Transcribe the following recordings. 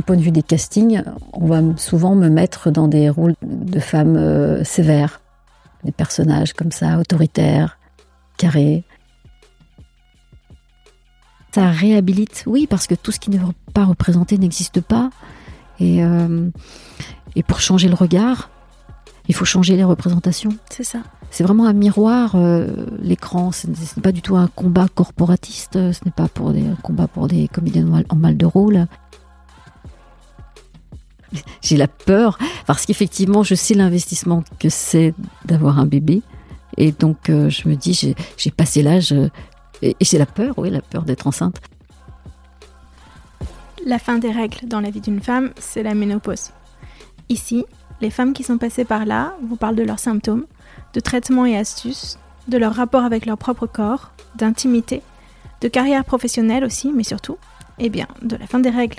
D'un point de vue des castings, on va souvent me mettre dans des rôles de femmes euh, sévères, des personnages comme ça, autoritaires, carrés. Ça réhabilite, oui, parce que tout ce qui ne veut pas représenter n'existe pas. Et, euh, et pour changer le regard, il faut changer les représentations. C'est ça. C'est vraiment un miroir, euh, l'écran. Ce n'est pas du tout un combat corporatiste. Ce n'est pas pour des, un combat pour des comédiens en mal de rôle. J'ai la peur parce qu'effectivement, je sais l'investissement que c'est d'avoir un bébé. Et donc, euh, je me dis, j'ai passé l'âge. et, et j'ai la peur, oui, la peur d'être enceinte. La fin des règles dans la vie d'une femme, c'est la ménopause. Ici, les femmes qui sont passées par là vous parlent de leurs symptômes, de traitements et astuces, de leur rapport avec leur propre corps, d'intimité, de carrière professionnelle aussi, mais surtout, eh bien, de la fin des règles,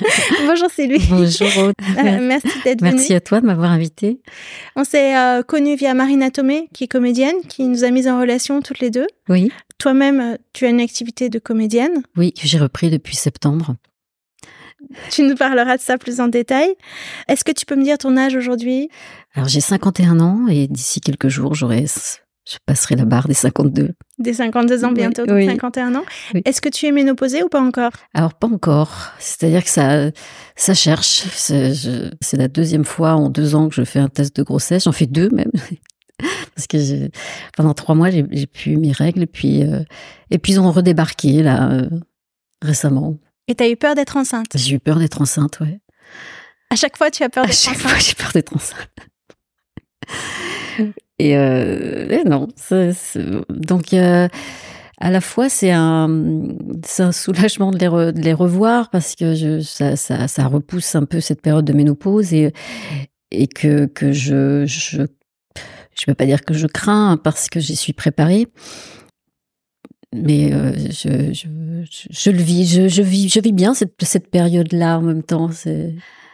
Bonjour, c'est lui. Bonjour. Aude. Euh, merci d'être venu. Merci à toi de m'avoir invité. On s'est euh, connus via Marina Tomé, qui est comédienne, qui nous a mis en relation toutes les deux. Oui. Toi-même, euh, tu as une activité de comédienne. Oui, que j'ai repris depuis septembre. Tu nous parleras de ça plus en détail. Est-ce que tu peux me dire ton âge aujourd'hui? Alors j'ai 51 ans et d'ici quelques jours, j'aurai, je passerai la barre des 52. Des 52 ans Oui, bientôt, oui. 51 ans. Oui. Est-ce que tu es ménopausée ou pas encore? Alors pas encore. C'est-à-dire que ça, ça cherche. C'est la deuxième fois en deux ans que je fais un test de grossesse. J'en fais deux même. Parce que pendant trois mois, j'ai pu mes règles. Et puis, euh, et puis ils ont redébarqué là euh, récemment. Et t'as eu peur d'être enceinte? J'ai eu peur d'être enceinte, ouais. À chaque fois, tu as peur À d'être chaque enceinte? fois, j'ai peur d'être enceinte. Et, euh, et non, donc euh, à la fois c'est un soulagement de les, revoir parce que ça, repousse un peu cette période de ménopause et que je je je peux pas dire que je crains parce que j'y suis préparée. Mais euh, je, le vis, je, vis, bien cette, cette période-là en même temps.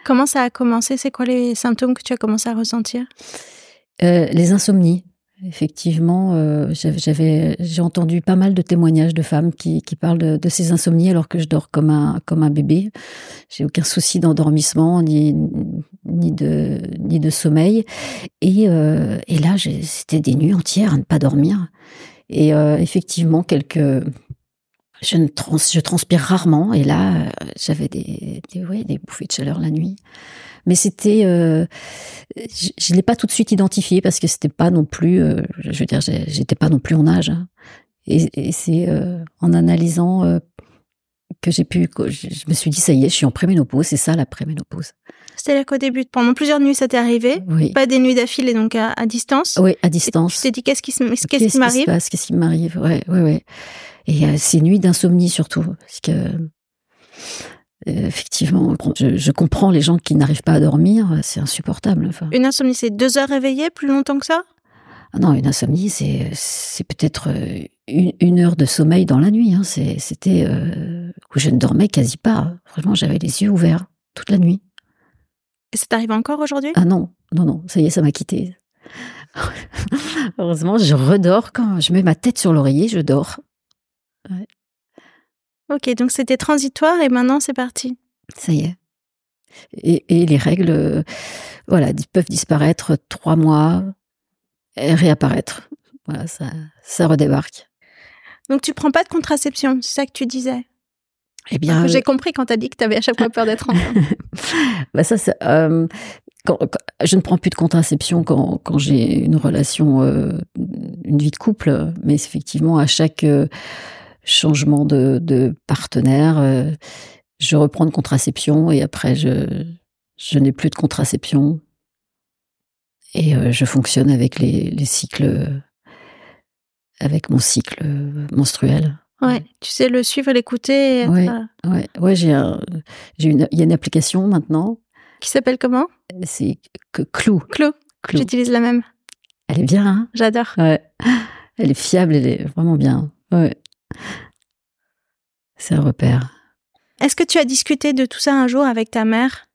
Comment ça a commencé? C'est quoi les symptômes que tu as commencé à ressentir? Euh, les insomnies. Effectivement, euh, j'avais- j'ai entendu pas mal de témoignages de femmes qui, parlent de, ces insomnies alors que je dors comme un, comme un bébé. J'ai aucun souci d'endormissement ni, ni de, ni de sommeil. Et, euh, et là, c'était des nuits entières à ne pas dormir. Et effectivement, quelques, je, je transpire rarement. Et là, j'avais des, des, ouais, des bouffées de chaleur la nuit. Mais c'était, euh, je, je l'ai pas tout de suite identifié parce que c'était pas non plus, euh, je veux dire, j'étais pas non plus en âge. hein. Et, et c'est euh, en analysant que j'ai pu, que je je me suis dit, ça y est, je suis en préménopause, c'est ça la préménopause. C'est-à-dire qu'au début, pendant plusieurs nuits, ça t'est arrivé. Oui. Pas des nuits d'affilée, donc à, à distance. Oui, à Tu distance. t'es dit, qu'est-ce qui, qu'est-ce qui m'arrive? passe? Qu'est-ce qui m'arrive? Ouais, ouais, ouais. Et ces nuits d'insomnie surtout, parce que effectivement, je, je comprends les gens qui n'arrivent pas à dormir, c'est insupportable. Enfin, Une insomnie, c'est deux heures réveillées, plus longtemps que ça? Ah non, une insomnie, c'est c'est peut-être euh, une, une heure de sommeil dans la nuit. Hein. C'était euh, où je ne dormais quasi pas. Vraiment, j'avais les yeux ouverts toute la nuit. Et ça t'arrive encore aujourd'hui? Ah non, non, non, ça y est, ça m'a quitté. Heureusement, je redors quand je mets ma tête sur l'oreiller, je dors. Ok, donc c'était transitoire et maintenant c'est parti. Ça y est. Et, et les règles, euh, voilà, peuvent disparaître trois mois et réapparaître. Voilà, ça, ça redébarque. Donc tu prends pas de contraception, c'est ça que tu disais? Eh bien, J'ai compris quand t'as dit que t'avais à chaque fois peur d'être enceinte. bah ça, c'est, euh, quand, quand- je ne prends plus de contraception quand, quand j'ai une relation, euh, une vie de couple, mais effectivement, à chaque euh, changement de, de partenaire, euh, je reprends de contraception et après, je, je n'ai plus de contraception. Et euh, je fonctionne avec les, les cycles, avec mon cycle menstruel. Ouais, tu sais le suivre, l'écouter. Ouais. euh, Ouais, ouais, j'ai un, j'ai une, il y a une application maintenant. Qui s'appelle comment? C'est que Clou. Clo. Clou. J'utilise la même. Elle est bien, hein? J'adore. Ouais. Elle est fiable, elle est vraiment bien. Ouais. C'est un repère. Est-ce que tu as discuté de tout ça un jour avec ta mère?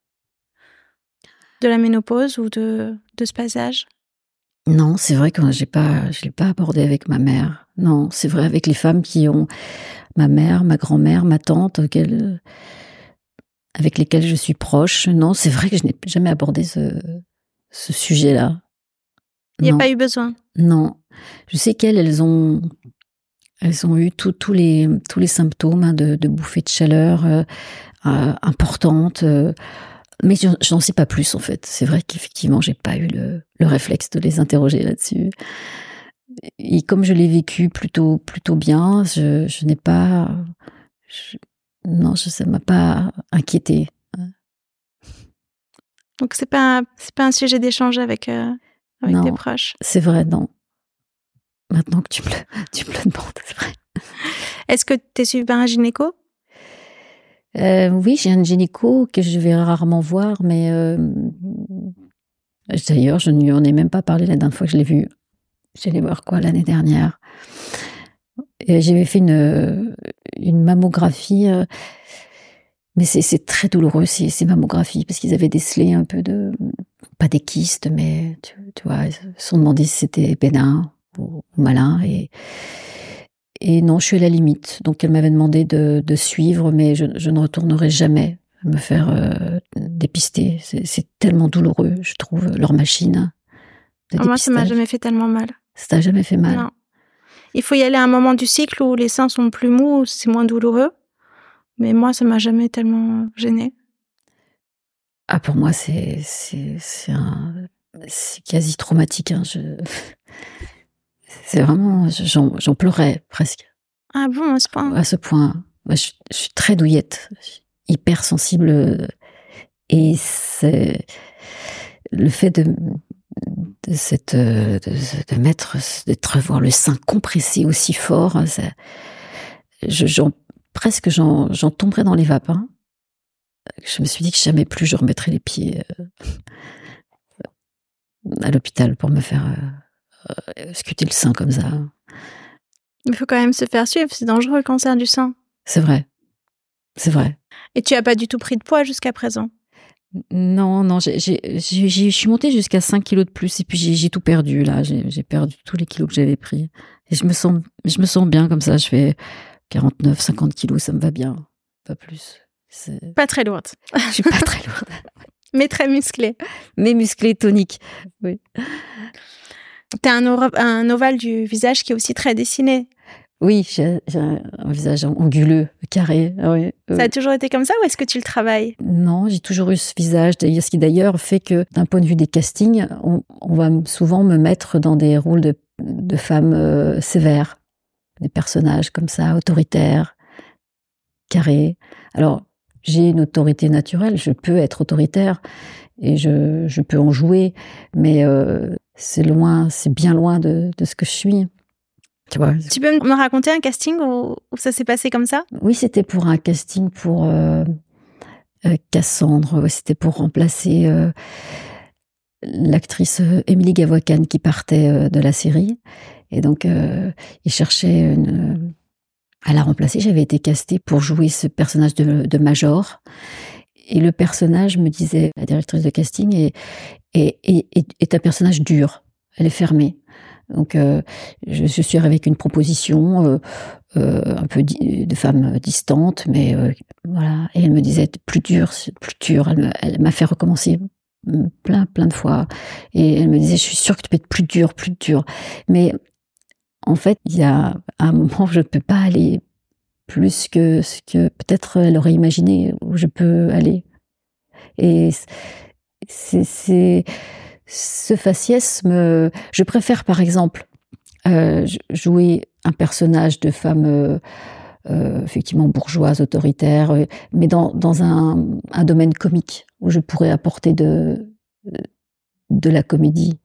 De la ménopause ou de, de ce passage? Non, c'est vrai que j'ai pas, je l'ai pas abordé avec ma mère. Non, c'est vrai avec les femmes qui ont ma mère, ma grand-mère, ma tante, auxquelles- avec lesquelles je suis proche. Non, c'est vrai que je n'ai jamais abordé ce, ce sujet-là. Il n'y a pas eu besoin. Non, je sais qu'elles, elles ont, elles ont eu tout- tous les tous les symptômes hein, de, de bouffées de chaleur euh, euh, importantes, euh, mais j'en- j'en sais pas plus en fait. C'est vrai qu'effectivement, j'ai pas eu le, le réflexe de les interroger là-dessus. Et comme je l'ai vécu plutôt plutôt bien, je, je n'ai pas, je- non, je, ça m'a pas inquiété. Donc c'est pas c'est pas un sujet d'échange avec avec Non. tes proches? C'est vrai, non. Maintenant que tu me le, tu demandes, c'est vrai. Est-ce que tu es suivi par un gynéco? Euh, oui, j'ai un gynéco que je vais rarement voir, mais euh, d'ailleurs, je ne lui en ai même pas parlé la dernière fois que je l'ai vu. J'allais voir quoi l'année dernière. J'avais fait une, mammographie, euh, mais c'est très douloureux ces, ces mammographies parce qu'ils avaient décelé un peu de, pas des kystes, mais tu, tu vois, ils se sont demandé si c'était bénin ou, malin et et non, je suis à la limite. Donc, elle m'avait demandé de, de suivre, mais je, je ne retournerai jamais me faire euh, dépister. C'est tellement douloureux, je trouve, leur machine. de Moi, ça m'a jamais fait tellement mal. Ça t'a jamais fait mal? Non. Il faut y aller à un moment du cycle où les seins sont plus mous, c'est moins douloureux. Mais moi, ça m'a jamais tellement gêné. Ah, pour moi, c'est quasi traumatique. hein. Je- C'est vraiment, j'en pleurais presque Ah bon, à ce point? À ce point. Moi, je, je suis très douillette, hyper sensible, euh, et c'est le fait de de cette euh, de, de mettre d'être voir le sein compressé aussi fort, ça, je, presque j'en j'en tomberais dans les vapes. hein. Je me suis dit que jamais plus je remettrais les pieds euh, à l'hôpital pour me faire euh, scuter le sein comme ça? Il faut quand même se faire suivre, c'est dangereux le cancer du sein. C'est vrai, c'est vrai. Et tu as pas du tout pris de poids jusqu'à présent? Non, non, je suis montée jusqu'à 5 kilos de plus et puis j'ai tout perdu là. J'ai perdu tous les kilos que j'avais pris. Et je me sens, je me sens bien comme ça. Je fais 49, 50 kilos, ça me va bien, pas plus. Pas très lourde, Je suis pas très lourde, mais très musclée. mais musclée, tonique. Oui. T'as un, ovale du visage qui est aussi très dessiné. Oui, j'ai un visage anguleux, carré. ah oui, Ça a toujours été comme ça ou est-ce que tu le travailles? Non, j'ai toujours eu ce visage, ce qui d'ailleurs fait que d'un point de vue des castings, on, on va souvent me mettre dans des rôles de, de femmes euh, sévères, des personnages comme ça, autoritaires, carré. Alors, j'ai une autorité naturelle, je peux être autoritaire et je, je peux en jouer, mais euh, c'est loin, c'est bien loin de, de, ce que je suis. Tu, vois tu peux me raconter un casting où, ça s'est passé comme ça? Oui, c'était pour un casting pour euh, euh Cassandre, c'était pour remplacer euh, l'actrice Émilie Gavocan qui partait de la série. Et donc, il cherchait une à la remplacer. J'avais été castée pour jouer ce personnage de, de Major. Et le personnage, me disait la directrice de casting, est, est, est, est un personnage dur. Elle est fermée. Donc, euh, je, je, suis avec une proposition euh, euh, un peu de femme distante, mais euh, voilà. Et elle me disait plus dur, plus dur. Elle m'a fait recommencer plein, plein de fois. Et elle me disait, je suis sûre que tu peux être plus dur, plus dur. Mais en fait, il y a un moment où je ne peux pas aller plus que ce que peut-être elle aurait imaginé où je peux aller. Et c'est ce faciès me. Je préfère, par exemple, euh, jouer un personnage de femme euh, effectivement bourgeoise, autoritaire, euh, mais dans, dans un, un, domaine comique où je pourrais apporter de, de la comédie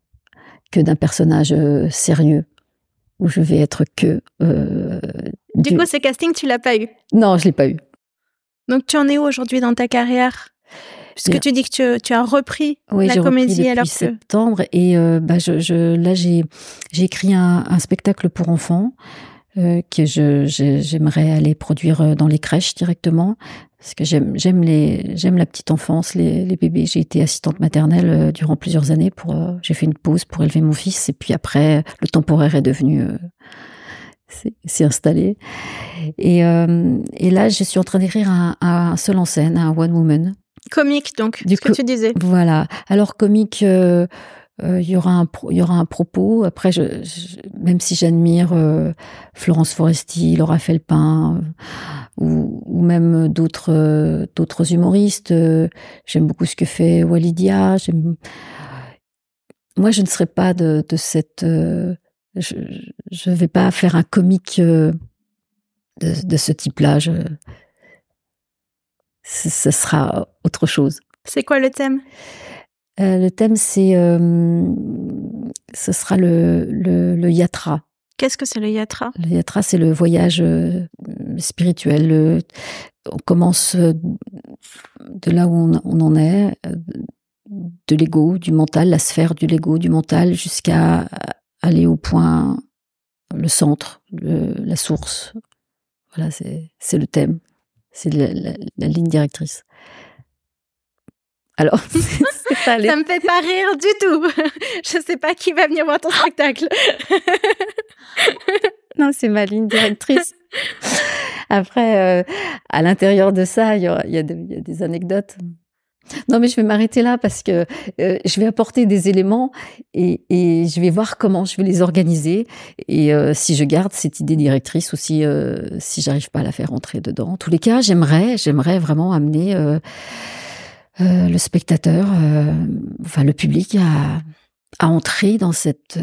que d'un personnage sérieux où je vais être que. Euh, du, du, coup, ce casting, tu l'as pas eu? Non, je l'ai pas eu. Donc, tu en es où aujourd'hui dans ta carrière? Puisque Bien. tu dis que tu, tu as repris oui, la comédie repris alors que septembre et euh, bah, je, je, là j'ai écrit un, un, spectacle pour enfants euh, que j'aimerais aller produire dans les crèches directement parce que j'aime j'aime les j'aime la petite enfance les, les bébés j'ai été assistante maternelle euh, durant plusieurs années pour euh, j'ai fait une pause pour élever mon fils et puis après le temporaire est devenu euh, s'est installé et euh, et là je suis en train d'écrire un, un, seul en scène un one woman. Comique donc du ce que tu disais. voilà. Alors comique euh, il y aura un il y aura un propos. Après je, je même si j'admire euh, Florence Foresti Laura Felpin euh, ou, ou, même d'autres euh, d'autres humoristes j'aime beaucoup ce que fait Walidia moi je ne serais pas de, de cette je je vais pas faire un comique de, de ce type-là je ce sera autre chose c'est quoi le thème? Euh, le thème, c'est, euh, ce sera le, le, le yatra. Qu'est-ce que c'est le yatra? Le yatra, c'est le voyage euh, spirituel. On commence de là où on, on en est, de l'ego, du mental, la sphère du l'ego, du mental, jusqu'à aller au point, le centre, le, la source. Voilà, c'est le thème. C'est la, la, la ligne directrice. Alors, ça me fait pas rire du tout. Je sais pas qui va venir voir ton spectacle. non, c'est ma ligne directrice. Après, euh, à l'intérieur de ça, y, y il y, a, des anecdotes. Non, mais je vais m'arrêter là parce que euh, je vais apporter des éléments et, je vais voir comment je vais les organiser et euh, si je garde cette idée directrice ou si, euh, si j'arrive pas à la faire entrer dedans. En tous les cas, j'aimerais, j'aimerais vraiment amener euh, le spectateur, enfin le public, à, à entrer dans cette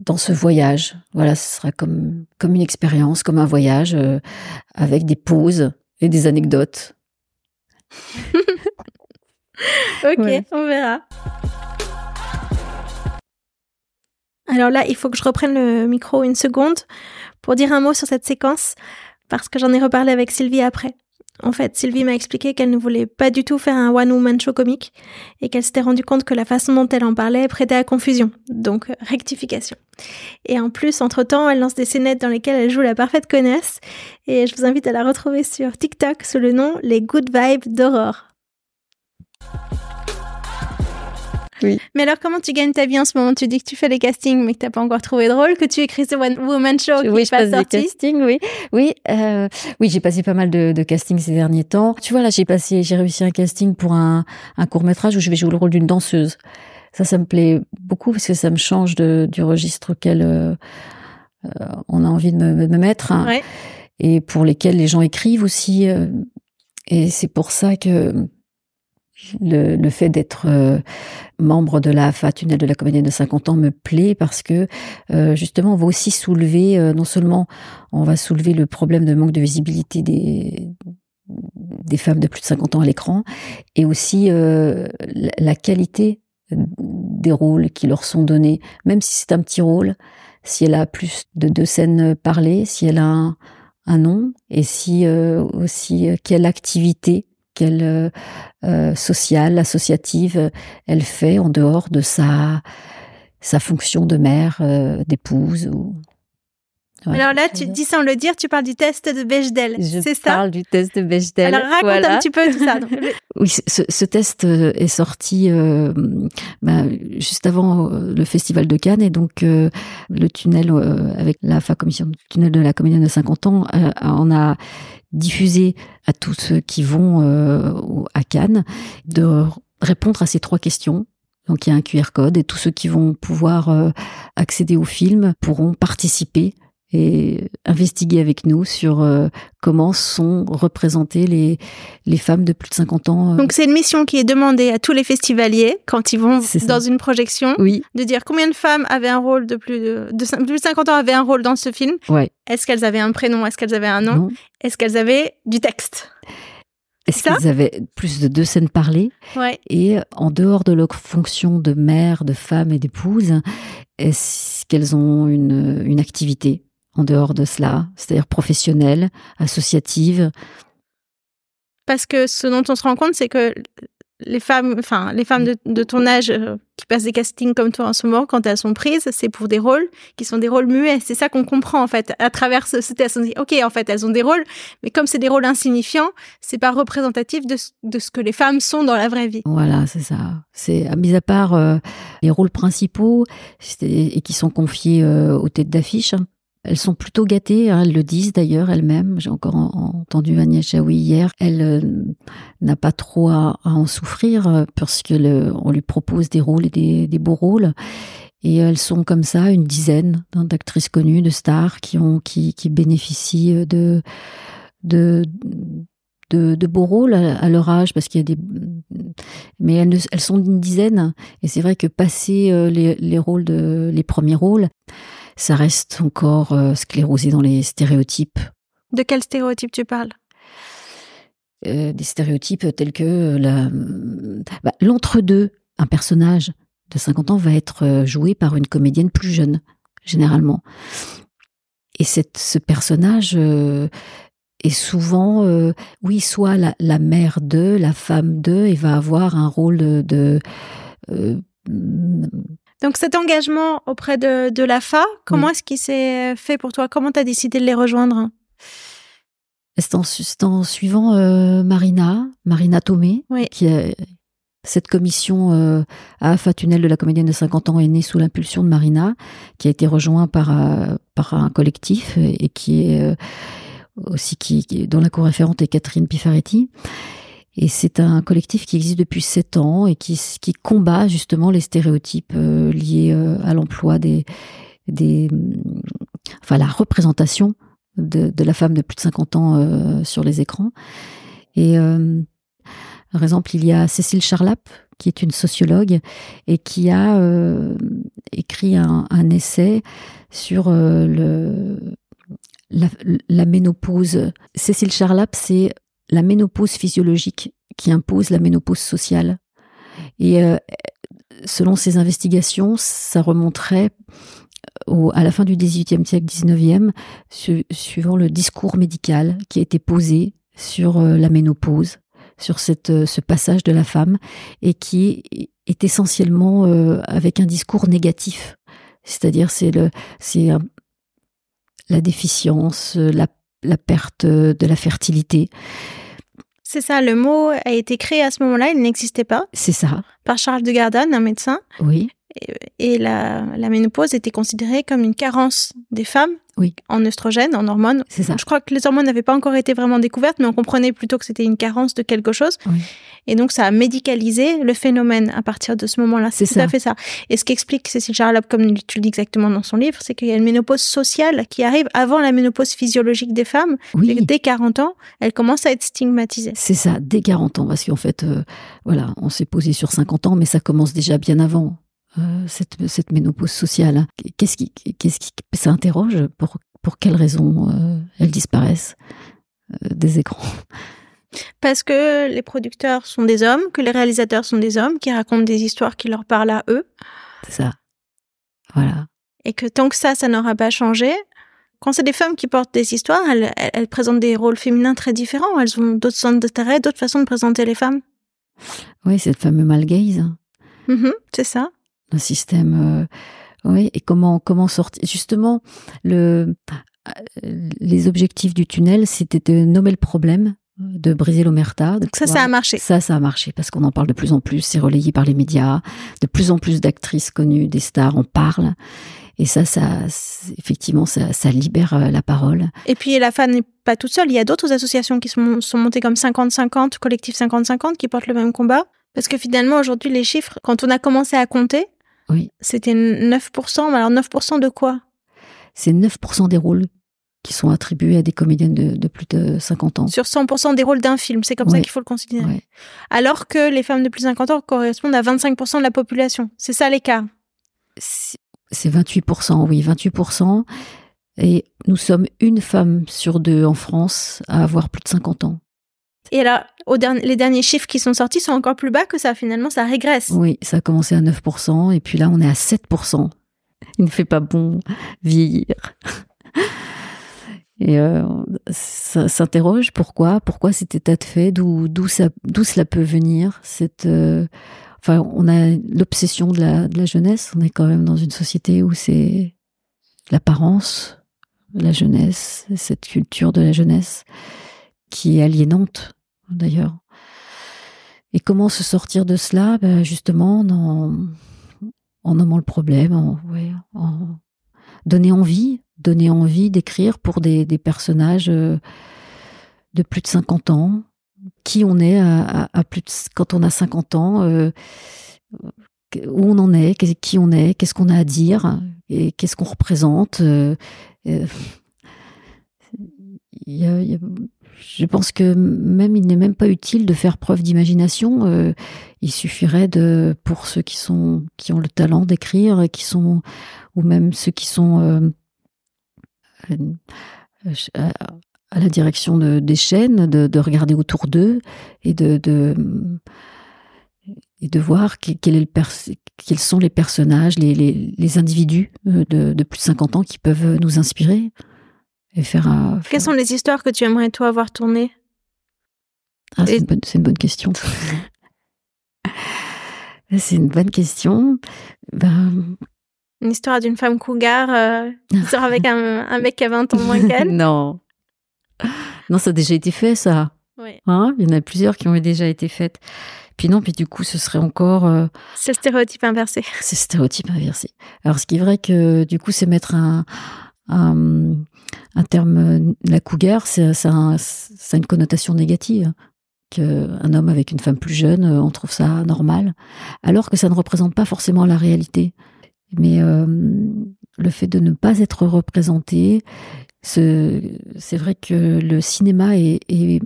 dans ce voyage. Voilà, ce sera comme comme une expérience, comme un voyage avec des pauses et des anecdotes. ok, ouais. on verra. Alors là, il faut que je reprenne le micro une seconde pour dire un mot sur cette séquence parce que j'en ai reparlé avec Sylvie après. En fait, Sylvie m'a expliqué qu'elle ne voulait pas du tout faire un one-woman show comique et qu'elle s'était rendue compte que la façon dont elle en parlait prêtait à confusion. Donc, rectification. Et en plus, entre-temps, elle lance des scénettes dans lesquelles elle joue la parfaite connasse et je vous invite à la retrouver sur TikTok sous le nom Les Good Vibes d'Aurore. Oui. Mais alors, comment tu gagnes ta vie en ce moment? Tu dis que tu fais des castings, mais que t'as pas encore trouvé drôle, que tu écris ce One Woman Show qui oui, je passe sorti. des castings, oui, oui, euh, oui, j'ai passé pas mal de, de castings ces derniers temps. Tu vois là, j'ai passé, j'ai réussi un casting pour un, un court métrage où je vais jouer le rôle d'une danseuse. Ça, ça me plaît beaucoup parce que ça me change de, du registre auquel euh, euh, on a envie de me, de me mettre hein, ouais. et pour lesquels les gens écrivent aussi. Euh, et c'est pour ça que le, fait d'être euh, membre de la Tunnel de la Comédie de 50 ans me plaît parce que euh, justement on va aussi soulever euh, non seulement on va soulever le problème de manque de visibilité des des femmes de plus de 50 ans à l'écran et aussi la qualité des rôles qui leur sont donnés. Même si c'est un petit rôle si elle a plus de deux scènes parlées si elle a un, un nom et si aussi quelle activité quelle euh, euh, sociale, associative elle fait en dehors de sa, sa fonction de mère, euh, d'épouse ou alors là, tu dis sans le dire, tu parles du test de Bechdel, c'est ça Je parle du test de Bechdel. Alors raconte un petit peu tout ça. oui, ce, test est sorti ben, juste avant le festival de Cannes et donc le tunnel avec la FA commission du tunnel de la comédie de 50 ans, on a diffuser à tous ceux qui vont euh, à Cannes de répondre à ces trois questions. Donc il y a un QR code et tous ceux qui vont pouvoir euh, accéder au film pourront participer et investiguer avec nous sur euh, comment sont représentées les, les femmes de plus de 50 ans. Euh. Donc c'est une mission qui est demandée à tous les festivaliers quand ils vont dans une projection, oui. de dire combien de femmes avaient un rôle de plus de, de, plus de 50 ans avaient un rôle dans ce film. Ouais. Est-ce qu'elles avaient un prénom? Est-ce qu'elles avaient un nom? Est-ce qu'elles avaient du texte? Est-ce qu'elles avaient plus de deux scènes parlées? Ouais. Et en dehors de leur fonction de mère, de femme et d'épouse, est-ce qu'elles ont une, une activité? En dehors de cela, c'est-à-dire professionnelle, associative. Parce que ce dont on se rend compte, c'est que les femmes, enfin les femmes de, ton âge euh, qui passent des castings comme toi en ce moment, quand elles sont prises, c'est pour des rôles qui sont des rôles muets. C'est ça qu'on comprend en fait à travers ce, test. On dit ok, en fait, elles ont des rôles, mais comme c'est des rôles insignifiants, c'est pas représentatif de, ce que les femmes sont dans la vraie vie. Voilà, c'est ça. C'est mis à part euh, les rôles principaux et qui sont confiés euh, aux têtes d'affiche. Elles sont plutôt gâtées, hein, elles le disent d'ailleurs elles-mêmes. J'ai encore entendu Agnès Jaoui hier. Elle euh, n'a pas trop à, en souffrir euh, parce que on lui propose des rôles et des, beaux rôles. Et elles sont comme ça, une dizaine d'actrices connues, de stars qui bénéficient de de beaux rôles à, leur âge parce qu'il y a des mais elles, sont une dizaine et c'est vrai que passer euh, les premiers rôles ça reste encore euh, sclérosé dans les stéréotypes. De quels stéréotypes tu parles? Euh, Des stéréotypes tels que euh, bah, l'entre-deux. Un personnage de 50 ans va être joué par une comédienne plus jeune, généralement. Et cette, ce personnage est souvent, oui, soit la, mère de, la femme de, et va avoir un rôle de, donc cet engagement auprès de, de l'AFA, comment est-ce qu'il s'est fait pour toi? Comment tu as décidé de les rejoindre? C'est en, suivant euh, Marina, Marina Tomé, qui a cette commission euh, AFA Tunnel de la comédienne de 50 ans est née sous l'impulsion de Marina, qui a été rejoint par, euh, par un collectif et qui est euh, aussi qui, dont la co-référente est Catherine Pifaretti. Et c'est un collectif qui existe depuis sept ans et qui, combat justement les stéréotypes euh, liés euh, à l'emploi des, des, enfin la représentation de, la femme de plus de 50 ans euh, sur les écrans. Et par exemple, il y a Cécile Charlap, qui est une sociologue et qui a écrit un, essai sur la, ménopause. Cécile Charlap, c'est la ménopause physiologique qui impose la ménopause sociale. Et euh, selon ces investigations, ça remonterait au, à la fin du XVIIIe siècle, XIXe, suivant le discours médical qui a été posé sur euh, la ménopause, sur cette, euh, ce passage de la femme, et qui est essentiellement avec un discours négatif. C'est-à-dire, c'est le, c'est la déficience, la, la perte de la fertilité. C'est ça, le mot a été créé à ce moment-là, il n'existait pas. C'est ça. Par Charles de Gardon, un médecin. Oui. Et, la, la, ménopause était considérée comme une carence des femmes oui. en œstrogènes, en hormones. C'est ça. Je crois que les hormones n'avaient pas encore été vraiment découvertes, mais on comprenait plutôt que c'était une carence de quelque chose. Oui. Et donc, ça a médicalisé le phénomène à partir de ce moment-là. C'est tout à fait ça. Et ce qu'explique Cécile Charlotte, comme tu le dis exactement dans son livre, c'est qu'il y a une ménopause sociale qui arrive avant la ménopause physiologique des femmes. Oui. Dès 40 ans, elle commence à être stigmatisée. C'est ça, dès 40 ans. Parce qu'en fait, euh, voilà, on s'est posé sur 50 ans, mais ça commence déjà bien avant. Euh, cette, cette, ménopause sociale. Qu'est-ce qui, qu'est-ce qui, ça interroge pour, pour quelles raisons euh, elles disparaissent euh, des écrans? Parce que les producteurs sont des hommes, que les réalisateurs sont des hommes qui racontent des histoires qui leur parlent à eux. C'est ça. Voilà. Et que tant que ça, ça n'aura pas changé, quand c'est des femmes qui portent des histoires, elles, elles, elles présentent des rôles féminins très différents. Elles ont d'autres centres d'intérêt, d'autres façons de présenter les femmes. Oui, c'est le fameux gaze. C'est ça un système. Euh, oui, et comment comment sortir Justement, le les objectifs du tunnel, c'était de nommer le problème, de briser l'omerta. Ça, ça a marché. Ça, ça a marché parce qu'on en parle de plus en plus. C'est relayé par les médias. De plus en plus d'actrices connues, des stars en parlent. Et ça, ça, effectivement, ça, ça libère euh, la parole. Et puis la femme n'est pas toute seule. Il y a d'autres associations qui sont, sont montées comme 50-50, collectif 50-50, qui portent le même combat. Parce que finalement, aujourd'hui, les chiffres, quand on a commencé à compter, oui. C'était 9%. Alors 9% de quoi? C'est 9% des rôles qui sont attribués à des comédiennes de, de plus de 50 ans. Sur 100% des rôles d'un film, c'est comme ça qu'il faut le considérer. Alors que les femmes de plus de 50 ans correspondent à 25% de la population. C'est ça l'écart? C'est 28%, oui, 28%. Et nous sommes une femme sur deux en France à avoir plus de 50 ans. Et dernier, les derniers chiffres qui sont sortis sont encore plus bas que ça. Finalement, ça régresse. Oui, ça a commencé à 9%, et puis là, on est à 7%. Il ne fait pas bon vieillir. Et euh, s'interroge pourquoi, pourquoi cet état de fait, d'où cela peut venir. Euh, enfin, on a l'obsession de la, de la jeunesse. On est quand même dans une société où c'est l'apparence, la jeunesse, cette culture de la jeunesse qui est aliénante d'ailleurs. Et comment se sortir de cela? Ben Justement, en, nommant le problème, en, ouais, donner envie, donner envie d'écrire pour des, personnages de plus de 50 ans, qui on est à, plus quand on a 50 ans, euh, où on en est, qui on est, qu'est-ce qu'on a à dire, et qu'est-ce qu'on représente. Euh, euh, je pense que même il n'est même pas utile de faire preuve d'imagination. Euh, il suffirait de, pour ceux qui sont, qui ont le talent d'écrire, qui sont, ou même ceux qui sont euh, à, à, la direction de, des chaînes, de, de regarder autour d'eux et de, de, et de voir quel est le quels sont les personnages, les, les, les individus de, de plus de 50 ans qui peuvent nous inspirer. Et faire, un, faire... Quelles sont les histoires que tu aimerais toi avoir tournées? Ah, C'est et... une, bonne, une bonne question. c'est une bonne question. Ben... Une histoire d'une femme cougar euh, qui sort avec un, un, mec qui a 20 ans moins qu'elle? Non. Non, ça a déjà été fait, ça. Oui. Hein? Il y en a plusieurs qui ont déjà été faites. Puis non, puis du coup, ce serait encore. Euh... C'est le stéréotype inversé. C'est le stéréotype inversé. Alors, ce qui est vrai que du coup, c'est mettre un, un, un terme, la cougar, ça, a une connotation négative. Qu'un homme avec une femme plus jeune, on trouve ça normal, alors que ça ne représente pas forcément la réalité. Mais euh, le fait de ne pas être représenté, c'est vrai que le cinéma est,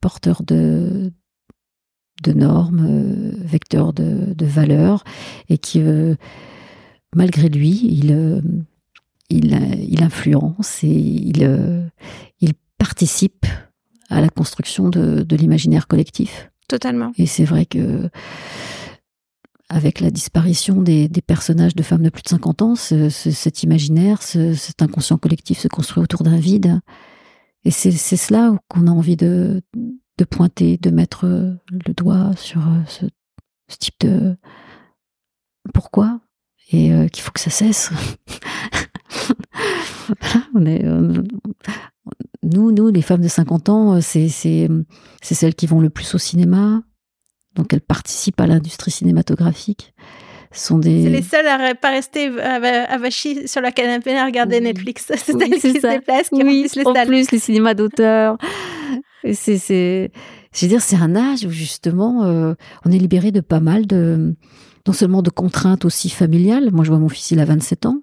porteur de, normes, vecteur de, valeurs, et qui, euh, malgré lui, il euh, il, il influence et il, euh, il participe à la construction de, de l'imaginaire collectif. Totalement. Et c'est vrai que avec la disparition des, des, personnages de femmes de plus de 50 ans, ce, ce, cet imaginaire, ce, cet inconscient collectif se construit autour d'un vide. Et c'est cela qu'on a envie de, de pointer, de mettre le doigt sur ce, ce type de pourquoi et euh, qu'il faut que ça cesse. on est, on, nous, nous, les femmes de 50 ans, c'est celles qui vont le plus au cinéma, donc elles participent à l'industrie cinématographique. sont des. C'est les seuls à pas rester avachis sur la canapé à regarder Netflix. C'est oui, elles qui se déplacent, qui oui, remplissent les en salles. plus, les cinémas d'auteur. c'est, c'est, je veux dire, c'est un âge où justement, euh, on est libéré de pas mal de, non seulement de contraintes aussi familiales. Moi, je vois mon fils, il a 27 ans.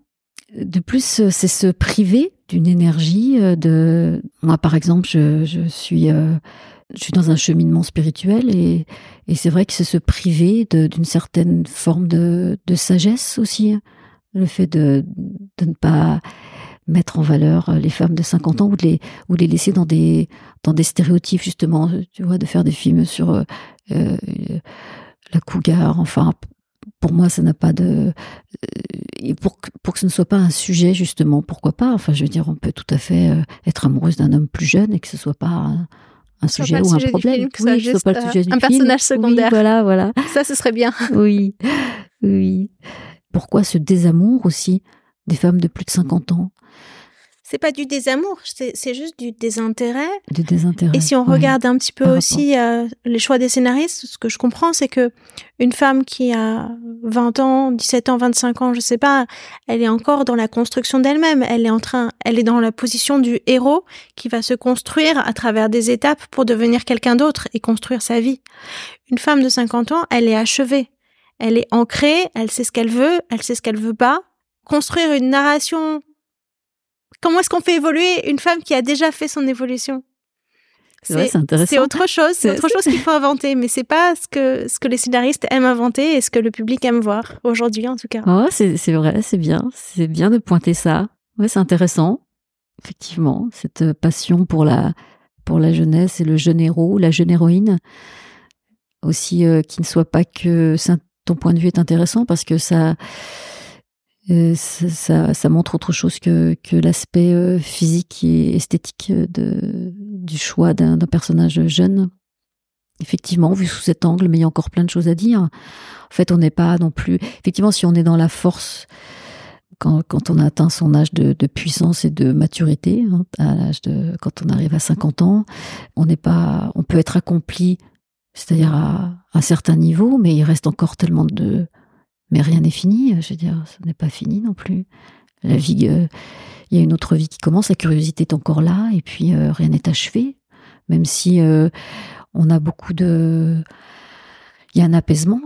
De plus, c'est se priver d'une énergie euh, de. Moi, par exemple, je, suis. Euh, je suis dans un cheminement spirituel et, c'est vrai que c'est se priver d'une certaine forme de, sagesse aussi. Le fait de, de ne pas mettre en valeur les femmes de 50 ans ou de les, ou les laisser dans des, dans des stéréotypes, justement, tu vois, de faire des films sur euh, euh la cougar, enfin, pour moi, ça n'a pas de. Euh, pour, pour que ce ne soit pas un sujet, justement, pourquoi pas? Enfin, je veux dire, on peut tout à fait euh, être amoureuse d'un homme plus jeune et que ce soit pas un, un sujet ou un problème. que oui, soit pas le sujet un personnage secondaire. voilà, voilà. Ça, ce serait bien. oui, oui. Pourquoi ce désamour aussi des femmes de plus de 50 ans? C'est pas du désamour, c'est juste du désintérêt. Du désintérêt. Et si on regarde un petit peu aussi euh, les choix des scénaristes, ce que je comprends, c'est que une femme qui a 20 ans, 17 ans, 25 ans, je sais pas, elle est encore dans la construction d'elle-même. Elle est en train, elle est dans la position du héros qui va se construire à travers des étapes pour devenir quelqu'un d'autre et construire sa vie. Une femme de 50 ans, elle est achevée. Elle est ancrée, elle sait ce qu'elle veut, elle sait ce qu'elle veut pas. Construire une narration Comment est-ce qu'on fait évoluer une femme qui a déjà fait son évolution? C'est intéressant. C'est autre chose, c'est autre chose qu'il faut inventer, mais c'est pas ce que ce que les scénaristes aiment inventer et ce que le public aime voir aujourd'hui en tout cas. Oh, c'est vrai, c'est bien, c'est bien de pointer ça. Ouais, c'est intéressant, effectivement, cette passion pour la pour la jeunesse et le jeune héros, la jeune héroïne, aussi euh, qui ne soit pas que ton point de vue est intéressant parce que ça ça, ça, montre autre chose que, l'aspect euh, physique et esthétique de, du choix d'un personnage jeune. Effectivement, vu sous cet angle, mais il y a encore plein de choses à dire. En fait, on n'est pas non plus. Effectivement, si on est dans la force, quand, on a atteint son âge de, de puissance et de maturité, hein, à l'âge de quand on arrive à 50 ans, on n'est pas. On peut être accompli, c'est-à-dire à un certain niveau, mais il reste encore tellement de mais rien n'est fini, je veux dire, ce n'est pas fini non plus. La vie, euh, il y a une autre vie qui commence, la curiosité est encore là, et puis euh, rien n'est achevé, même si euh, on a beaucoup de... Il y a un apaisement,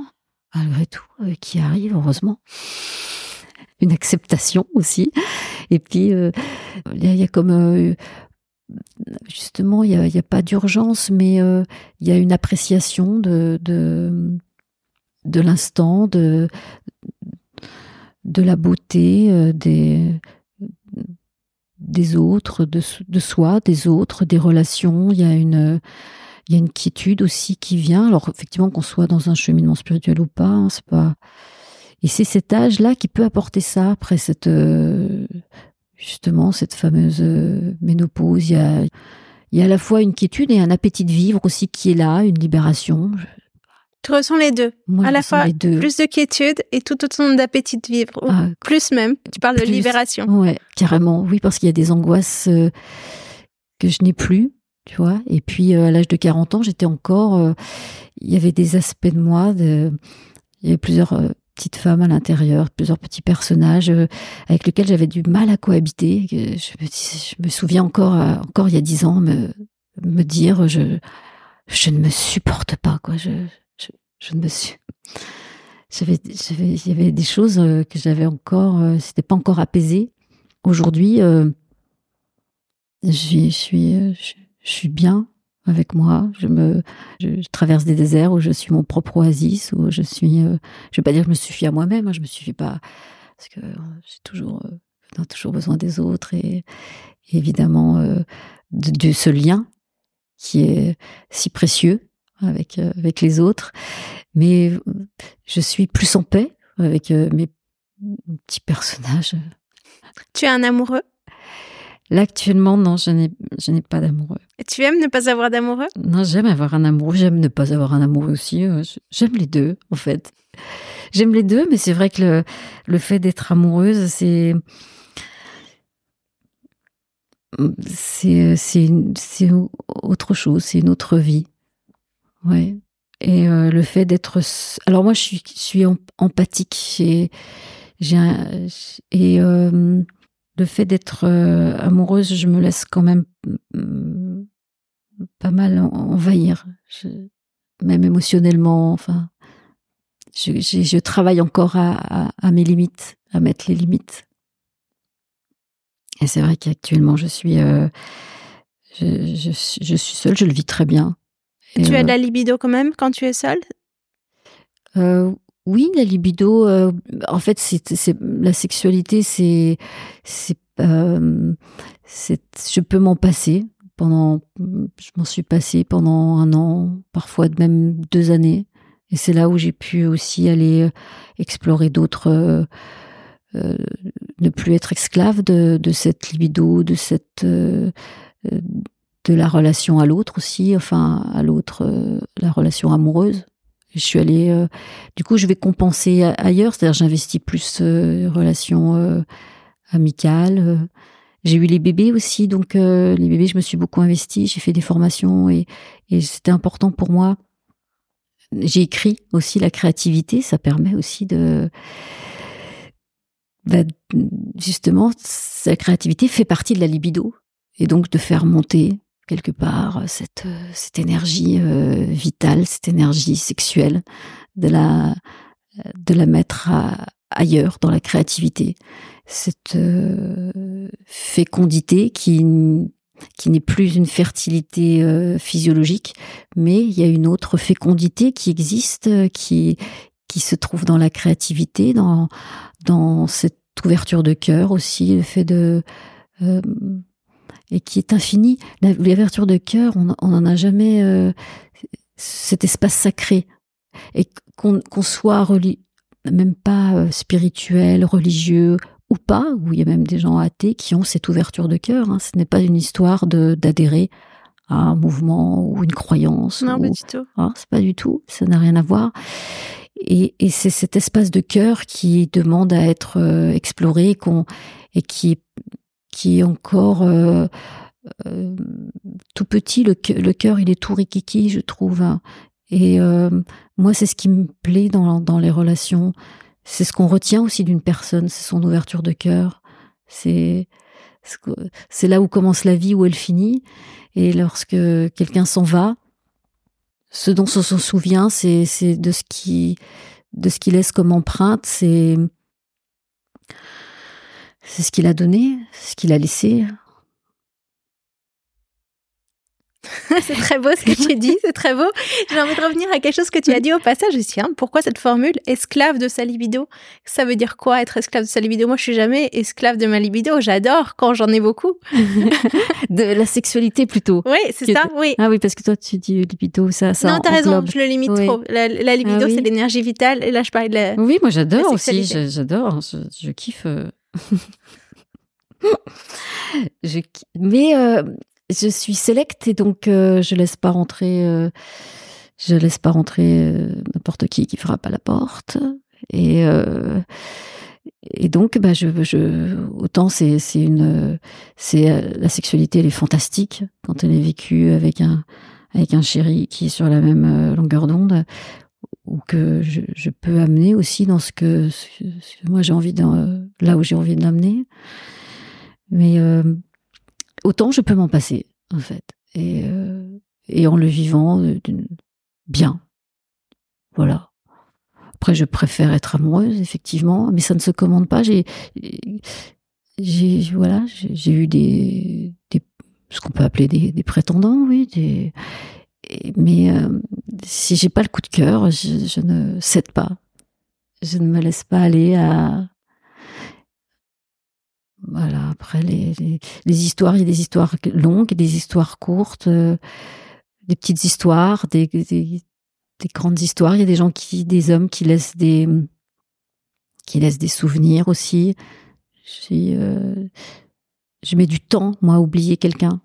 malgré tout, qui arrive, heureusement. Une acceptation aussi. Et puis, il y, a comme justement, il n'y a, a, pas d'urgence, mais il y a une appréciation de, de, de l'instant, de, de la beauté euh, des, des autres, de, de soi, des autres, des relations. Il y a une, il y a une quiétude aussi qui vient. Alors effectivement, qu'on soit dans un cheminement spirituel ou pas, hein, c'est pas. Et c'est cet âge-là qui peut apporter ça après cette euh, justement cette fameuse euh, ménopause. Il y a, il y a à la fois une quiétude et un appétit de vivre aussi qui est là, une libération. Tu ressens les deux. à la fois plus de quiétude et tout autant d'appétit de vivre. Ah, plus même. Tu parles de libération. Ouais, carrément. Oui, parce qu'il y a des angoisses euh, que je n'ai plus, tu vois. Et puis euh, à l'âge de 40 ans, j'étais encore. Euh, il y avait des aspects de moi. De, il y avait plusieurs petites femmes à l'intérieur, plusieurs petits personnages avec lesquels j'avais du mal à cohabiter. Je me, je me souviens encore, encore il y a dix ans, me, me dire je, je ne me supporte pas, quoi. Je, je ne me suis. Il y avait des choses euh, que j'avais encore, euh, c'était pas encore apaisé. Aujourd'hui, euh, je suis, bien avec moi. Je traverse des déserts où je suis mon propre oasis, où je suis, je vais pas dire que je me suffis à moi-même, hein, je me suffis pas parce que j'ai toujours, toujours besoin des autres et, évidemment de, de, ce lien qui est si précieux avec, euh, avec les autres. Mais je suis plus en paix avec euh, mes petits personnages. Tu es un amoureux? Là, actuellement, non, je n'ai, je n'ai pas d'amoureux. Et tu aimes ne pas avoir d'amoureux? Non, j'aime avoir un amoureux, j'aime ne pas avoir un amoureux aussi. Euh, j'aime les deux, en fait. J'aime les deux, mais c'est vrai que le, le fait d'être amoureuse, c'est. C'est, c'est, c'est autre chose, c'est une autre vie. Ouais. Et le fait d'être, alors moi je suis, empathique. Et le fait d'être amoureuse, je me laisse quand même pas mal envahir, même émotionnellement. Enfin, je, travaille encore à, mes limites, à mettre les limites. Et c'est vrai qu'actuellement, je suis, euh, je, suis seule, je le vis très bien. Tu as de la libido quand même quand tu es seule? Euh, Oui, la libido, euh, en fait, c'est la sexualité, c'est, c'est, euh, je peux m'en passer pendant, je m'en suis passée pendant un an, parfois même deux années. Et c'est là où j'ai pu aussi aller explorer d'autres, euh, ne plus être esclave de, de, cette libido, de cette, de la relation à l'autre aussi, enfin à l'autre, la relation amoureuse. Je suis allée, du coup, je vais compenser ailleurs, c'est-à-dire j'investis plus relations amicales. J'ai eu les bébés aussi, donc les bébés, je me suis beaucoup investie, j'ai fait des formations et, et c'était important pour moi j'ai écrit aussi la créativité, ça permet aussi de bah, justement, sa créativité fait partie de la libido et donc de faire monter quelque part cette cette énergie euh, vitale, cette énergie sexuelle, de la de la mettre ailleurs dans la créativité, cette euh, fécondité qui qui n'est plus une fertilité euh, physiologique, mais il y a une autre fécondité qui existe, euh, qui qui se trouve dans la créativité, dans dans cette ouverture de cœur aussi, le fait de euh, et qui est infinie. L'ouverture de cœur, on n'en a jamais cet espace sacré et qu'on soit même pas spirituel, religieux ou pas, où il y a même des gens athées qui ont cette ouverture de cœur. Hein. Ce n'est pas une histoire d'adhérer à un mouvement ou une croyance. Non, pas du tout. Hein, c'est pas du tout. Ça n'a rien à voir. Et, et c'est cet espace de cœur qui demande à être euh, exploré, qu'on et qui qui est encore euh, euh, tout petit. Le, cœur, il est tout rikiki, je trouve. Hein. Et moi, c'est ce qui me plaît dans dans les relations c'est ce qu'on retient aussi d'une personne, c'est son ouverture de cœur. C'est c'est là où commence la vie, où elle finit. Et lorsque quelqu'un s'en va, ce dont on s'en souvient, c'est de ce qui de ce qu'il laisse comme empreinte, c'est c'est ce qu'il a donné, ce qu'il a laissé, c'est très beau ce que tu dis, c'est très beau. J'ai envie de revenir à quelque chose que tu as dit au passage aussi. Hein. Pourquoi cette formule esclave de sa libido? Ça veut dire quoi être esclave de sa libido? Moi, je suis jamais esclave de ma libido. J'adore quand j'en ai beaucoup. de la sexualité plutôt. Oui, c'est ça. Oui. Ah oui, parce que toi, tu dis libido, ça, ça. Non, t'as raison. Je le limite trop. La, libido, ah c'est l'énergie vitale. Et là, je parlais de la. Oui, moi, j'adore aussi. J'adore. Je, kiffe. Euh. Mais euh, je suis sélecte et donc euh, je laisse pas rentrer euh, je laisse pas rentrer n'importe qui qui frappe à la porte. Et donc bah je je autant c'est une c'est la sexualité elle est fantastique. Quand elle est vécue avec un avec un chéri qui est sur la même longueur d'onde ou que je, peux amener aussi dans ce que, moi j'ai envie de, là où j'ai envie de l'amener mais autant je peux m'en passer, en fait. Et, euh, en le vivant euh, bien. Voilà. Après, je préfère être amoureuse, effectivement, mais ça ne se commande pas. J'ai, voilà, j'ai eu des, ce qu'on peut appeler des, prétendants, oui, mais euh, si j'ai pas le coup de cœur, je, je, ne cède pas. Je ne me laisse pas aller à, voilà, après les, les, histoires, il y a des histoires longues, des histoires courtes, euh, des petites histoires, des, des, grandes histoires. Il y a des gens qui, des hommes qui laissent des, qui laissent des souvenirs aussi. Je, euh, je mets du temps, moi, à oublier quelqu'un.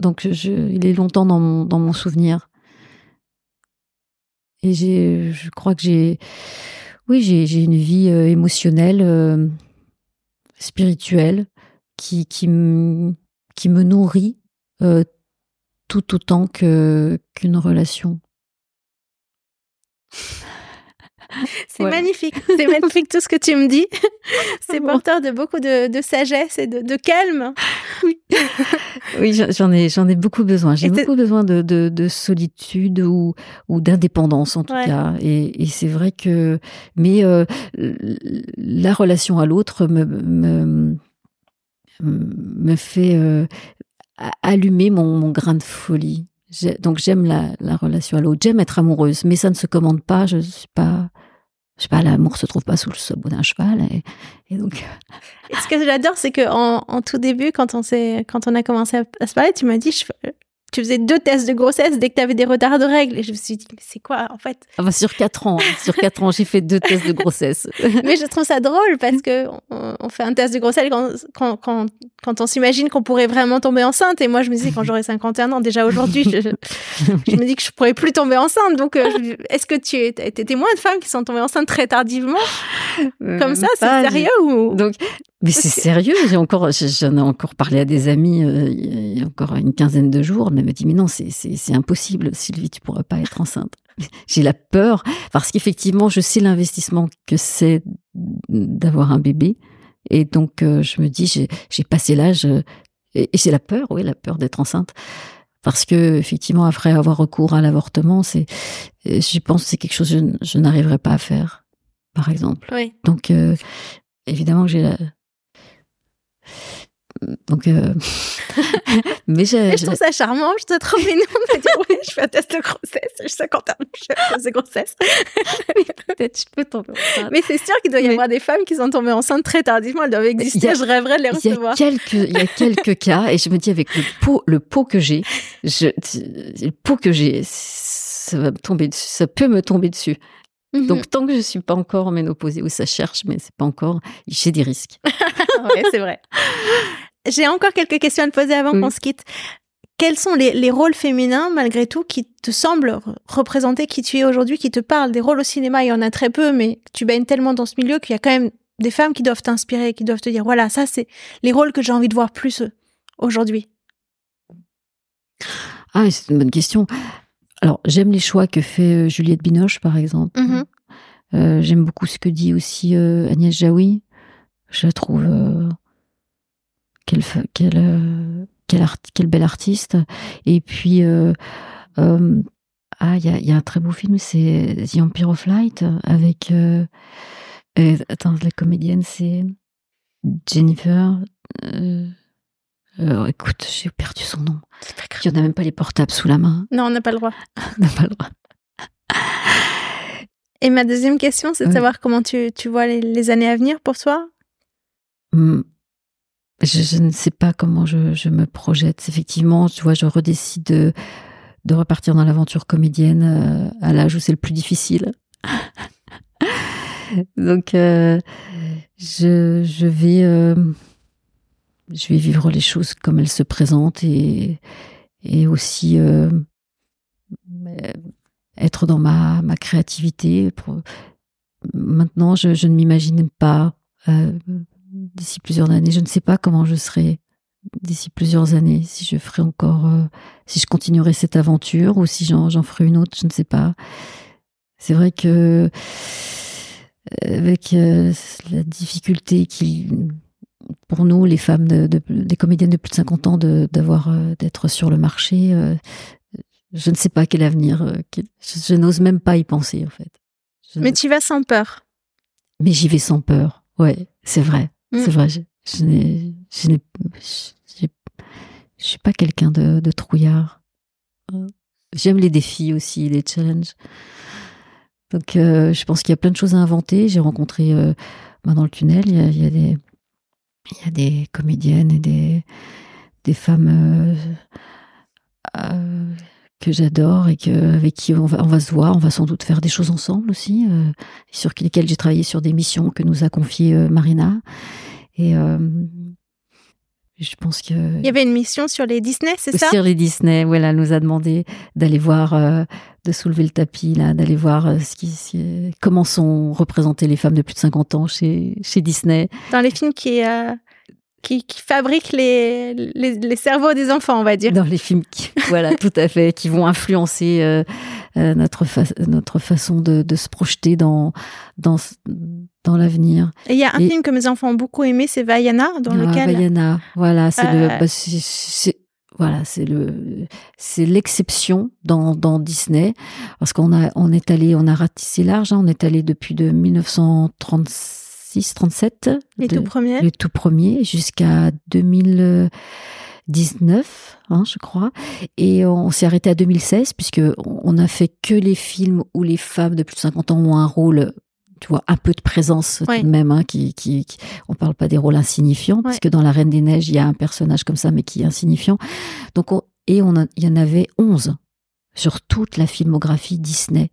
Donc, je, il est longtemps dans mon, dans mon souvenir. Et j'ai, je crois que j'ai, oui, j'ai, j'ai une vie euh, émotionnelle spirituel qui, qui, qui me nourrit euh, tout autant que qu'une relation. C'est magnifique, c'est magnifique tout ce que tu me dis. C'est porteur de beaucoup de, sagesse et de, calme. Oui, oui j'en ai, j'en ai beaucoup besoin. J'ai beaucoup besoin de, solitude ou, ou d'indépendance en tout cas. Et, c'est vrai que, mais euh, la relation à l'autre me, me, me fait euh, allumer mon, mon grain de folie. Donc j'aime la, la, relation à l'autre, j'aime être amoureuse, mais ça ne se commande pas. Je suis pas, je sais pas, l'amour se trouve pas sous le sabot d'un cheval. Et, donc. ce que j'adore, c'est que en, tout début, quand on s'est, quand on a commencé à, se parler, tu m'as dit, je, tu faisais deux tests de grossesse dès que tu avais des retards de règles. Et je me suis dit, mais c'est quoi, en fait? Ah bah, Sur quatre ans, hein. sur quatre ans, j'ai fait deux tests de grossesse. mais je trouve ça drôle parce que on, fait un test de grossesse quand, quand, quand, on s'imagine qu'on pourrait vraiment tomber enceinte. Et moi, je me disais, quand j'aurai 51 ans, déjà aujourd'hui, je, je, me dis que je pourrais plus tomber enceinte. Donc, euh, est-ce que tu es, témoin de femmes qui sont tombées enceintes très tardivement? Euh, Comme ça, c'est sérieux ou... Donc, mais c'est sérieux, j'ai encore, j'en ai encore parlé à des amis euh, il y a encore une quinzaine de jours. Elle me dit mais non, c'est impossible, Sylvie, tu pourras pas être enceinte. j'ai la peur parce qu'effectivement, je sais l'investissement que c'est d'avoir un bébé, et donc euh, je me dis j'ai passé l'âge euh, et, j'ai la peur, oui, la peur d'être enceinte. Parce que effectivement, après avoir recours à l'avortement, c'est, je pense, que c'est quelque chose que je, je n'arriverai pas à faire, par exemple. Oui. Donc, évidemment, j'ai la, donc, euh... mais je, je trouve ça charmant, je te trouve mignon de dire oui, je fais un test de grossesse, je sais quand je fais un test de grossesse. Peut-être je peux tomber enceinte. Mais c'est sûr qu'il doit y avoir des femmes qui sont tombées enceintes très tardivement, elles doivent exister, je rêverais de les recevoir. Il y a quelques, il y a quelques cas, et je me dis avec le pot, le pot que j'ai, je, le pot que j'ai, ça va me tomber dessus, ça peut me tomber dessus. Mhm. Donc, tant que je ne suis pas encore en ménopausée, où ça cherche, mais c'est pas encore, j'ai des risques. oui, c'est vrai. J'ai encore quelques questions à te poser avant qu'on se quitte. Quels sont les, rôles féminins, malgré tout, qui te semblent représenter qui tu es aujourd'hui, qui te parlent? Des rôles au cinéma, il y en a très peu, mais tu baignes tellement dans ce milieu qu'il y a quand même des femmes qui doivent t'inspirer, qui doivent te dire, voilà, ça, c'est les rôles que j'ai envie de voir plus aujourd'hui. Ah, c'est une bonne question. Alors, j'aime les choix que fait euh, Juliette Binoche, par exemple. Mm-hmm. Euh, j'aime beaucoup ce que dit aussi euh, Agnès Jaoui. Je trouve quelle, quelle, quelle, belle artiste. Et puis, ah, il y a, un très beau film, c'est The Empire of Light avec. attends, la comédienne, c'est Jennifer. Euh, écoute, j'ai perdu son nom. Il n'y en a même pas les portables sous la main. Non, on n'a pas le droit. on n'a pas le droit. Et ma deuxième question, c'est de savoir comment tu, tu vois les, années à venir pour toi? Hmm. je, ne sais pas comment je, me projette. Effectivement, tu vois, je redécide de, repartir dans l'aventure comédienne euh, à l'âge où c'est le plus difficile. Donc, euh, je, je vais vivre les choses comme elles se présentent et, aussi euh, être dans ma, créativité. Maintenant, je, ne m'imagine pas euh, d'ici plusieurs années. Je ne sais pas comment je serai d'ici plusieurs années, si je ferai encore, euh, si je continuerai cette aventure ou si j'en ferai une autre, je ne sais pas. C'est vrai que avec la difficulté qu'il pour nous, les femmes, de, des comédiennes de plus de 50 ans, d'avoir euh, d'être sur le marché, euh, je ne sais pas quel avenir. Euh, je, n'ose même pas y penser, en fait. Mais tu vas sans peur. Mais j'y vais sans peur. Ouais, c'est vrai. Mm. C'est vrai. Je, je n'ai, je n'ai, je suis pas quelqu'un de, de trouillard. J'aime les défis aussi, les challenges. Donc, je pense qu'il y a plein de choses à inventer. J'ai rencontré, bah, dans le tunnel, il y a des il y a des comédiennes et des, des femmes euh, euh, que j'adore et que, avec qui on va, on va se voir. On va sans doute faire des choses ensemble aussi, euh, sur lesquelles j'ai travaillé sur des missions que nous a confiées Marina. Et je pense que. Il y avait une mission sur les Disney, c'est ça? Sur les Disney, voilà, elle nous a demandé d'aller voir, de soulever le tapis, là, d'aller voir ce qui, comment sont représentées les femmes de plus de 50 ans chez, chez Disney. Dans les films qui, qui, fabriquent les, les, cerveaux des enfants, on va dire. Dans les films, qui, voilà, tout à fait, qui vont influencer notre, notre façon de, de, se projeter dans, dans, dans l'avenir. Et il y a un film que mes enfants ont beaucoup aimé, c'est Vaiana, dans ah, lequel. Vaiana, voilà, c'est le. Bah, c'est voilà, c'est le, c'est l'exception dans, dans Disney, parce qu'on a, on est allé, on a ratissé large, hein, on est allé depuis de 1936, 37, les tout premiers, les tout premiers, jusqu'à 2019, hein, je crois, et on s'est arrêté à 2016 puisque on a fait que les films où les femmes de plus de 50 ans ont un rôle tu vois, un peu de présence tout de même, hein, qui, qui, on parle pas des rôles insignifiants, parce que dans La Reine des Neiges, il y a un personnage comme ça, mais qui est insignifiant. Donc, et on il y en avait 11 sur toute la filmographie Disney.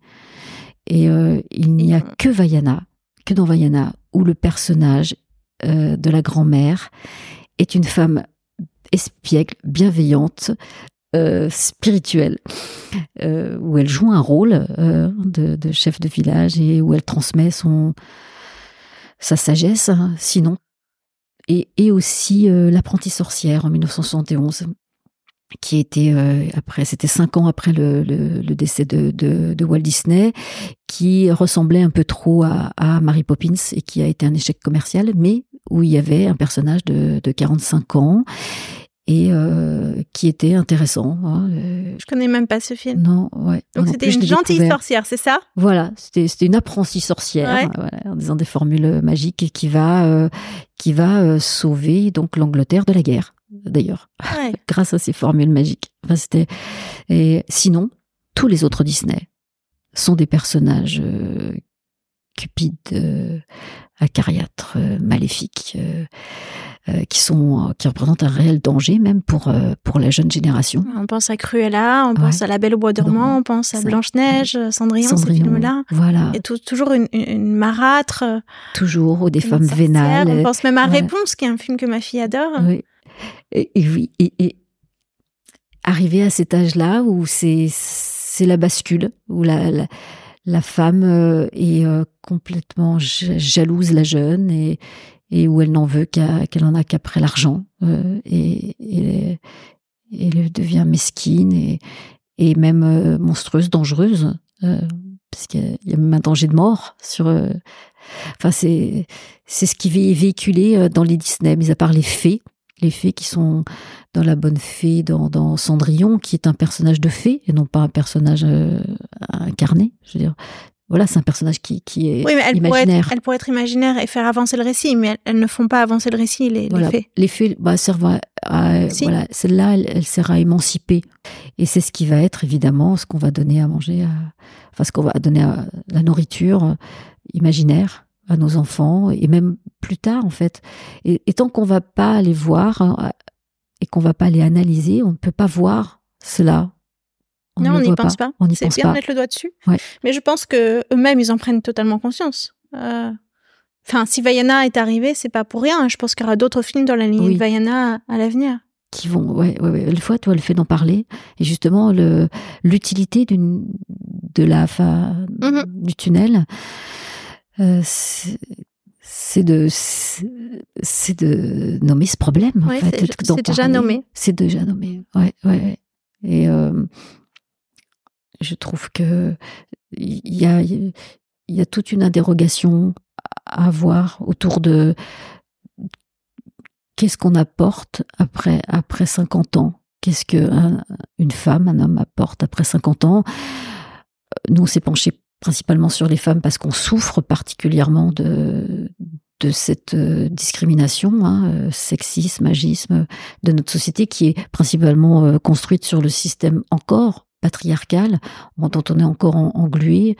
Et euh, il n'y a que Vaiana, que dans Vaiana, où le personnage euh, de la grand-mère est une femme espiègle, bienveillante, euh, spirituelle, euh, où elle joue un rôle de, chef de village et où elle transmet son sa sagesse, hein, sinon. Et, et aussi l'apprenti sorcière en 1971, qui était après, c'était cinq ans après le, le, décès de, de, Walt Disney, qui ressemblait un peu trop à, à, Mary Poppins et qui a été un échec commercial, mais où il y avait un personnage de, de 45 ans et euh, qui était intéressant. Hein, euh. Je connais même pas ce film. Non, ouais. Donc c'était une gentille sorcière, c'est ça? Voilà, c'était c'était une apprentie sorcière, voilà, en disant des formules magiques qui va euh, qui va euh, sauver donc l'Angleterre de la guerre, d'ailleurs, grâce à ces formules magiques. Enfin, c'était et sinon tous les autres Disney sont des personnages cupides, acariâtres, maléfiques. Euh, qui sont qui représentent un réel danger même pour euh, pour la jeune génération. On pense à Cruella, on pense à La Belle au bois dormant, on pense à Blanche Neige, Cendrillon, Cendrillon, ces films-là. Voilà. Et toujours une, une, marâtre. Toujours ou des femmes vénales. On pense même à Réponse, qui est un film que ma fille adore. Oui. Et. Et, arriver à cet âge-là où c'est la bascule, où la, la femme euh, est complètement jalouse la jeune et, et où elle n'en veut qu'elle en a qu'après l'argent euh, et, elle devient mesquine et, et même euh, monstrueuse, dangereuse, euh, parce qu'il y a même un danger de mort sur. enfin, c'est c'est ce qui est véhiculé dans les Disney, mis à part les fées, les fées qui sont dans La Bonne Fée, dans, dans Cendrillon, qui est un personnage de fée et non pas un personnage incarné. Je veux dire, voilà, c'est un personnage qui, qui est oui, mais elle imaginaire. Pourrait être, elle pourrait être imaginaire et faire avancer le récit, mais elles, ne font pas avancer le récit, les, les faits. Les faits bah, servent à, voilà, celle-là, elle, sert à émanciper. Et c'est ce qui va être, évidemment, ce qu'on va donner à manger, à, enfin, ce qu'on va donner à la nourriture imaginaire à nos enfants, et même plus tard, en fait. Et, et tant qu'on va pas les voir, hein, et qu'on va pas les analyser, on ne peut pas voir cela non, on n'y pense pas. C'est bien de mettre le doigt dessus. Mais je pense que eux-mêmes, ils en prennent totalement conscience. Euh, enfin, si Vaiana est arrivé, c'est pas pour rien. Je pense qu'il y aura d'autres films dans la lignée de Vaiana à l'avenir. Qui vont, ouais, ouais, ouais. Une fois, toi, le fait d'en parler, et justement, l'utilité d'une, de la, fin, mm-hmm. du tunnel, euh, c'est de c'est de nommer ce problème en fait c'est déjà nommé. C'est déjà nommé ouais ouais et euh, je trouve que il y a, il y a toute une interrogation à avoir autour de qu'est-ce qu'on apporte après, après 50 ans? Qu'est-ce que une femme, un homme apporte après 50 ans? Nous, on s'est penché principalement sur les femmes parce qu'on souffre particulièrement de, de cette euh, discrimination, hein, euh, sexisme, agisme de notre société qui est principalement euh, construite sur le système encore patriarcale, dont on est encore englué,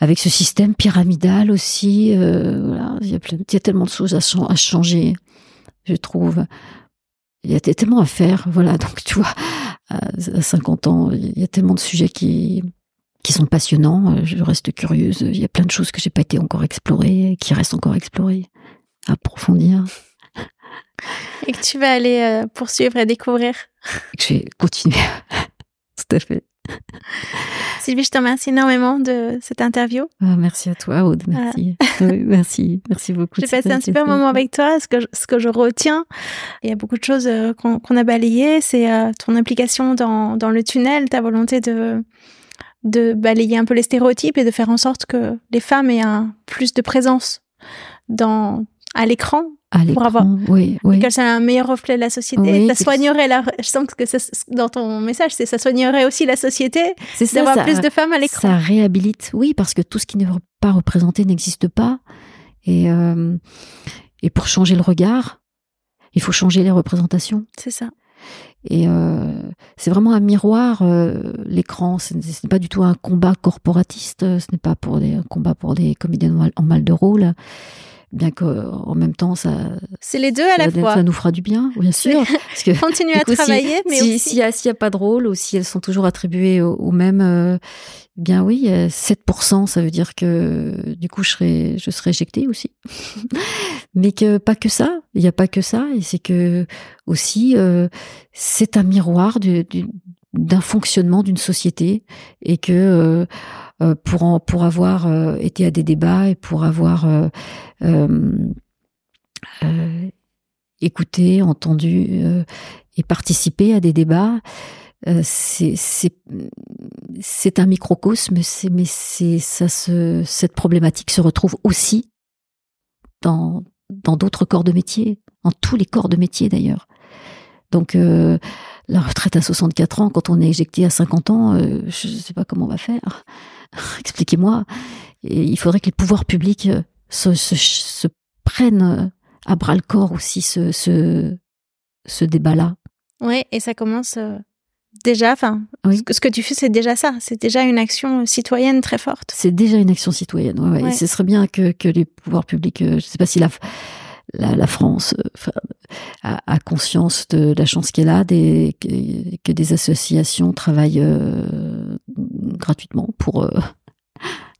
avec ce système pyramidal aussi. Il, y a tellement de choses à, changer, je trouve. Il y a tellement à faire, voilà. Donc, tu vois, à 50 ans, il y a tellement de sujets qui, qui sont passionnants. Je reste curieuse. Il y a plein de choses que j'ai pas été encore explorées, qui restent encore explorées, à approfondir. Et que tu vas aller euh, poursuivre et découvrir. Je vais continuer tout à fait. Sylvie, je te remercie énormément de cette interview. Ah, merci à toi, Aude. Merci. merci. Merci beaucoup. J'ai passé un super moment avec toi. Ce que, je, ce que je retiens, il y a beaucoup de choses euh, qu'on a balayées. C'est euh, ton implication dans, dans, le tunnel, ta volonté de, de balayer un peu les stéréotypes et de faire en sorte que les femmes aient un plus de présence dans à l'écran pour avoir oui, oui. que c'est un meilleur reflet de la société. Ça soignerait la je sens que ça, dans ton message c'est ça soignerait aussi la société d'avoir plus de femmes à l'écran. ça réhabilite oui parce que tout ce qui n'est pas représenté n'existe pas. Et euh, et pour changer le regard il faut changer les représentations. C'est ça et euh, c'est vraiment un miroir, euh, l'écran. Ce n'est pas du tout un combat corporatiste. Ce n'est pas pour des, un combat pour des comédiens en mal de rôle bien qu'en même temps ça c'est les deux à la fois. ça nous fera du bien bien sûr parce que continuer à travailler mais si, s'il n'y a, pas de rôle ou si elles sont toujours attribuées au, même euh, bien oui 7% ça veut dire que du coup je serai je serai éjectée aussi. Mais que pas que ça il n'y a pas que ça et c'est que aussi euh, c'est un miroir du, d'un fonctionnement d'une société et que euh, euh, pour, avoir euh, été à des débats et pour avoir écouté, entendu et participé à des débats, c'est un microcosme, mais ça cette problématique se retrouve aussi dans dans d'autres corps de métier, en tous les corps de métier d'ailleurs. Donc la retraite à 64 ans, quand on est éjecté à 50 ans, je ne sais pas comment on va faire. Expliquez-moi. Il faudrait que les pouvoirs publics euh, se, prennent euh, à bras le corps aussi ce, ce, débat-là. Oui, et ça commence euh, déjà, enfin, ce, que, tu fais, c'est déjà ça. C'est déjà une action citoyenne très forte. C'est déjà une action citoyenne, ouais, ouais. ce serait bien que, les pouvoirs publics, je ne sais pas si la, la, France a, conscience de la chance qu'elle a, des, que, des associations travaillent gratuitement pour. Euh,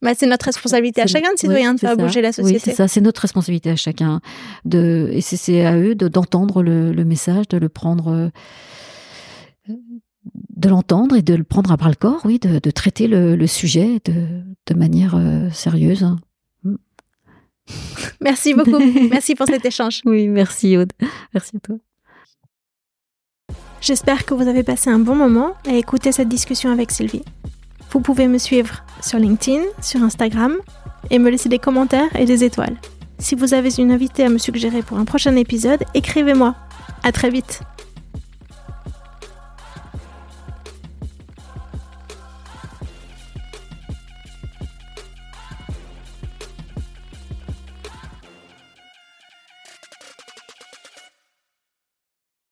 bah, c'est notre responsabilité à chacun de citoyen de faire bouger la société. Oui, c'est ça, c'est notre responsabilité à chacun. De, et c'est à eux d'entendre le, le, message, de le prendre, euh, de l'entendre et de le prendre à bras le corps, oui, de, de traiter le, le, sujet de, de manière euh, sérieuse. Mm. Merci beaucoup. merci pour cet échange. Oui, merci Aude. Merci à toi. J'espère que vous avez passé un bon moment à écouter cette discussion avec Sylvie. Vous pouvez me suivre sur LinkedIn, sur Instagram et me laisser des commentaires et des étoiles. Si vous avez une invitée à me suggérer pour un prochain épisode, écrivez-moi. À très vite.